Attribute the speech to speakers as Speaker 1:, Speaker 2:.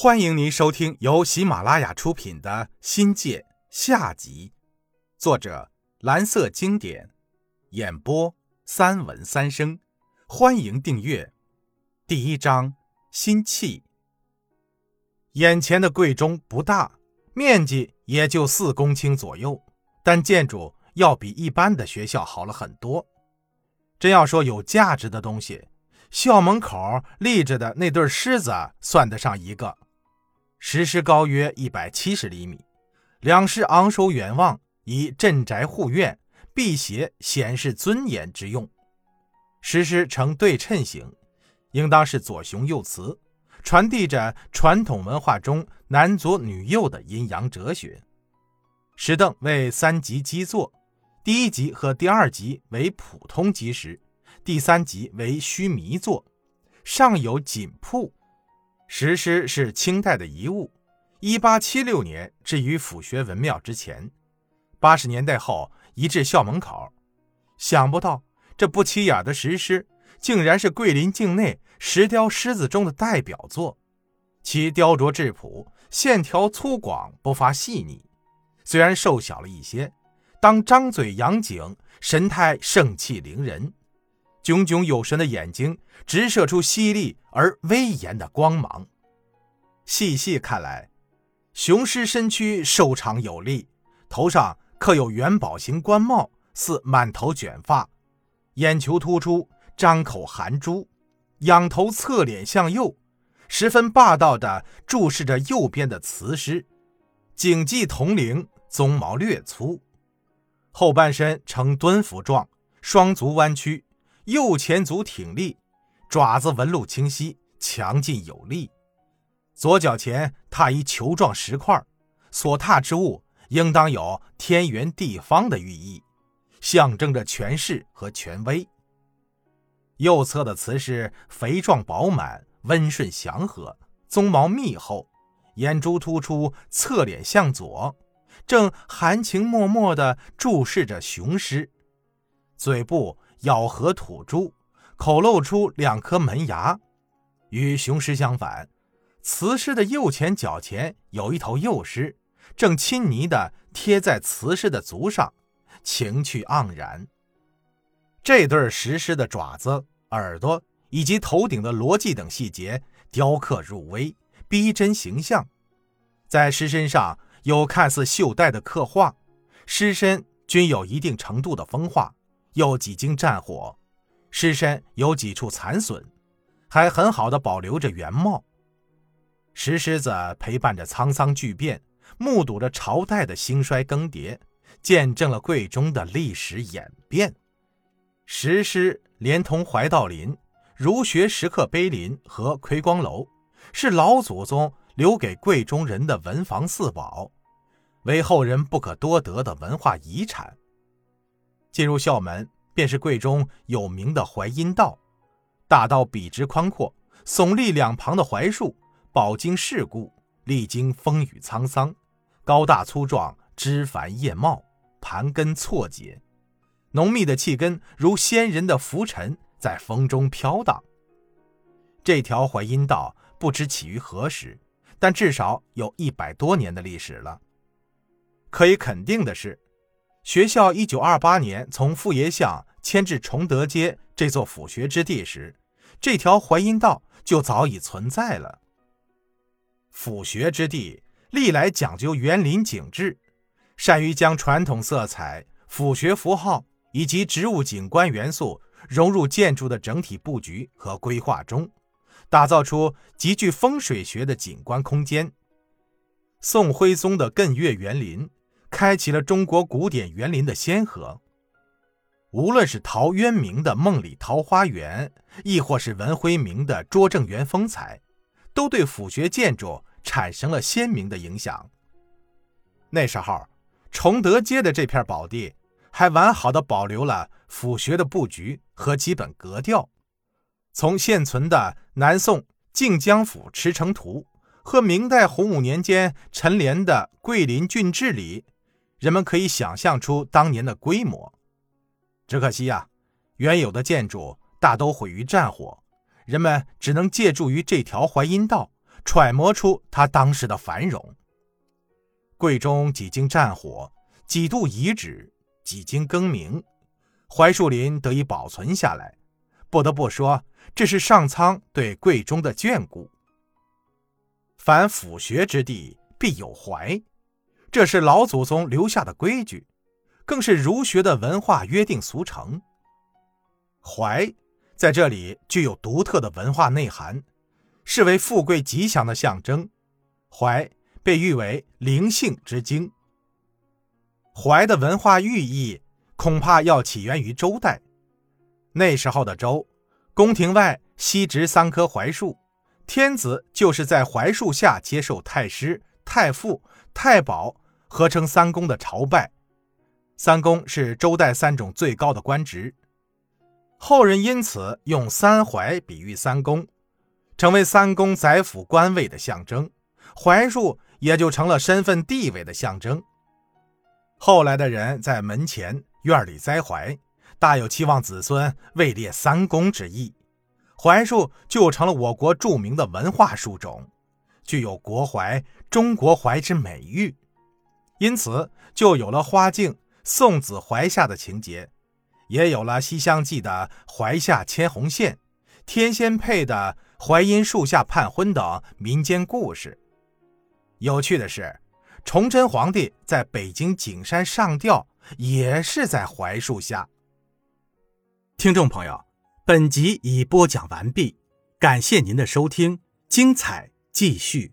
Speaker 1: 欢迎您收听由喜马拉雅出品的《新界》下集，作者蓝色经典，演播三文三生。欢迎订阅。第一章：心气。眼前的贵中不大，面积也就四公顷左右，但建筑要比一般的学校好了很多。真要说有价值的东西，校门口立着的那对狮子算得上一个。石狮高约一百七十厘米，两狮昂首远望，以镇宅护院、辟邪显示尊严之用。石狮呈对称形，应当是左雄右雌，传递着传统文化中男左女右的阴阳哲学。石凳为三级基座，第一级和第二级为普通基石，第三级为须弥座，上有锦铺。石狮是清代的遗物，一八七六年置于府学文庙之前，八十年代后移至校门口。想不到这不起眼的石狮，竟然是桂林境内石雕狮子中的代表作。其雕琢质朴，线条粗犷，不乏细腻。虽然瘦小了一些，当张嘴扬颈，神态盛气凌人。炯炯有神的眼睛直射出犀利而威严的光芒。细细看来，雄狮身躯瘦长有力，头上刻有元宝形冠帽，似满头卷发，眼球突出，张口含珠，仰头侧脸向右，十分霸道地注视着右边的雌狮，颈髻铜铃，鬃毛略粗，后半身呈蹲伏状，双足弯曲。右前足挺立，爪子纹路清晰，强劲有力。左脚前踏一球状石块，所踏之物应当有天圆地方的寓意，象征着权势和权威。右侧的雌狮肥壮饱满，温顺祥和，鬃毛密厚，眼珠突出，侧脸向左，正含情脉脉地注视着雄狮，嘴部。咬合吐珠，口露出两颗门牙。与雄狮相反，雌狮的右前脚前有一头幼狮，正亲昵地贴在雌狮的足上，情趣盎然。这对石狮的爪子、耳朵以及头顶的逻辑等细节雕刻入微，逼真形象。在狮身上有看似绣带的刻画，狮身均有一定程度的风化。又几经战火，尸身有几处残损，还很好的保留着原貌。石狮子陪伴着沧桑巨变，目睹着朝代的兴衰更迭，见证了贵中的历史演变。石狮连同怀道林、儒学石刻碑林和奎光楼，是老祖宗留给贵中人的文房四宝，为后人不可多得的文化遗产。进入校门，便是柜中有名的槐荫道。大道笔直宽阔，耸立两旁的槐树，饱经世故，历经风雨沧桑，高大粗壮，枝繁叶茂，盘根错节，浓密的气根如仙人的浮尘，在风中飘荡。这条槐荫道不知起于何时，但至少有一百多年的历史了。可以肯定的是。学校一九二八年从傅爷巷迁至崇德街这座府学之地时，这条槐荫道就早已存在了。府学之地历来讲究园林景致，善于将传统色彩、府学符号以及植物景观元素融入建筑的整体布局和规划中，打造出极具风水学的景观空间。宋徽宗的艮岳园林。开启了中国古典园林的先河。无论是陶渊明的《梦里桃花源》，亦或是文辉明的《拙政园风采》，都对府学建筑产生了鲜明的影响。那时候，崇德街的这片宝地还完好的保留了府学的布局和基本格调。从现存的南宋靖江府池城图和明代洪武年间陈濂的《桂林郡志》里。人们可以想象出当年的规模，只可惜呀，原有的建筑大都毁于战火，人们只能借助于这条淮阴道，揣摩出他当时的繁荣。贵中几经战火，几度遗址，几经更名，槐树林得以保存下来。不得不说，这是上苍对贵中的眷顾。凡府学之地，必有槐，这是老祖宗留下的规矩，更是儒学的文化约定俗成。槐在这里具有独特的文化内涵，是为富贵吉祥的象征。槐被誉为灵性之精。槐的文化寓意恐怕要起源于周代。那时候的周，宫廷外西植三棵槐树，天子就是在槐树下接受太师、太傅、太保合称三公的朝拜。三公是周代三种最高的官职。后人因此用三槐比喻三公，成为三公宰辅官位的象征，槐树也就成了身份地位的象征。后来的人在门前院里栽槐，大有期望子孙位列三公之意，槐树就成了我国著名的文化树种，具有国槐、中国槐之美誉，因此就有了花镜送子槐下的情节。也有了《西厢记》的槐下牵红线，天仙配的槐荫树下盼婚等民间故事。有趣的是，崇祯皇帝在北京景山上吊，也是在槐树下。听众朋友，本集已播讲完毕，感谢您的收听，精彩继续。